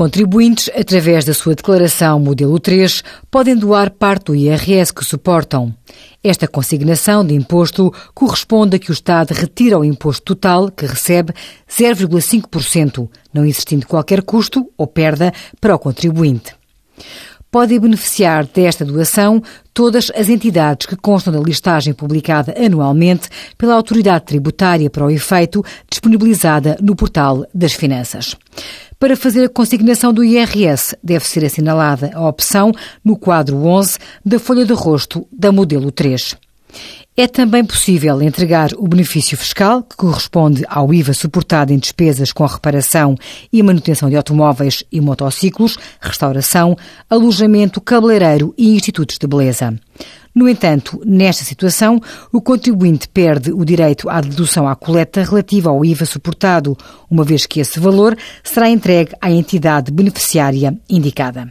Contribuintes, através da sua declaração modelo 3, podem doar parte do IRS que suportam. Esta consignação de imposto corresponde a que o Estado retira o imposto total que recebe 0,5%, não existindo qualquer custo ou perda para o contribuinte. Podem beneficiar desta doação todas as entidades que constam da listagem publicada anualmente pela Autoridade Tributária para o efeito, disponibilizada no Portal das Finanças. Para fazer a consignação do IRS, deve ser assinalada a opção no quadro 11 da folha de rosto da modelo 3. É também possível entregar o benefício fiscal, que corresponde ao IVA suportado em despesas com reparação e manutenção de automóveis e motociclos, restauração, alojamento cabeleireiro e institutos de beleza. No entanto, nesta situação, o contribuinte perde o direito à dedução à coleta relativa ao IVA suportado, uma vez que esse valor será entregue à entidade beneficiária indicada.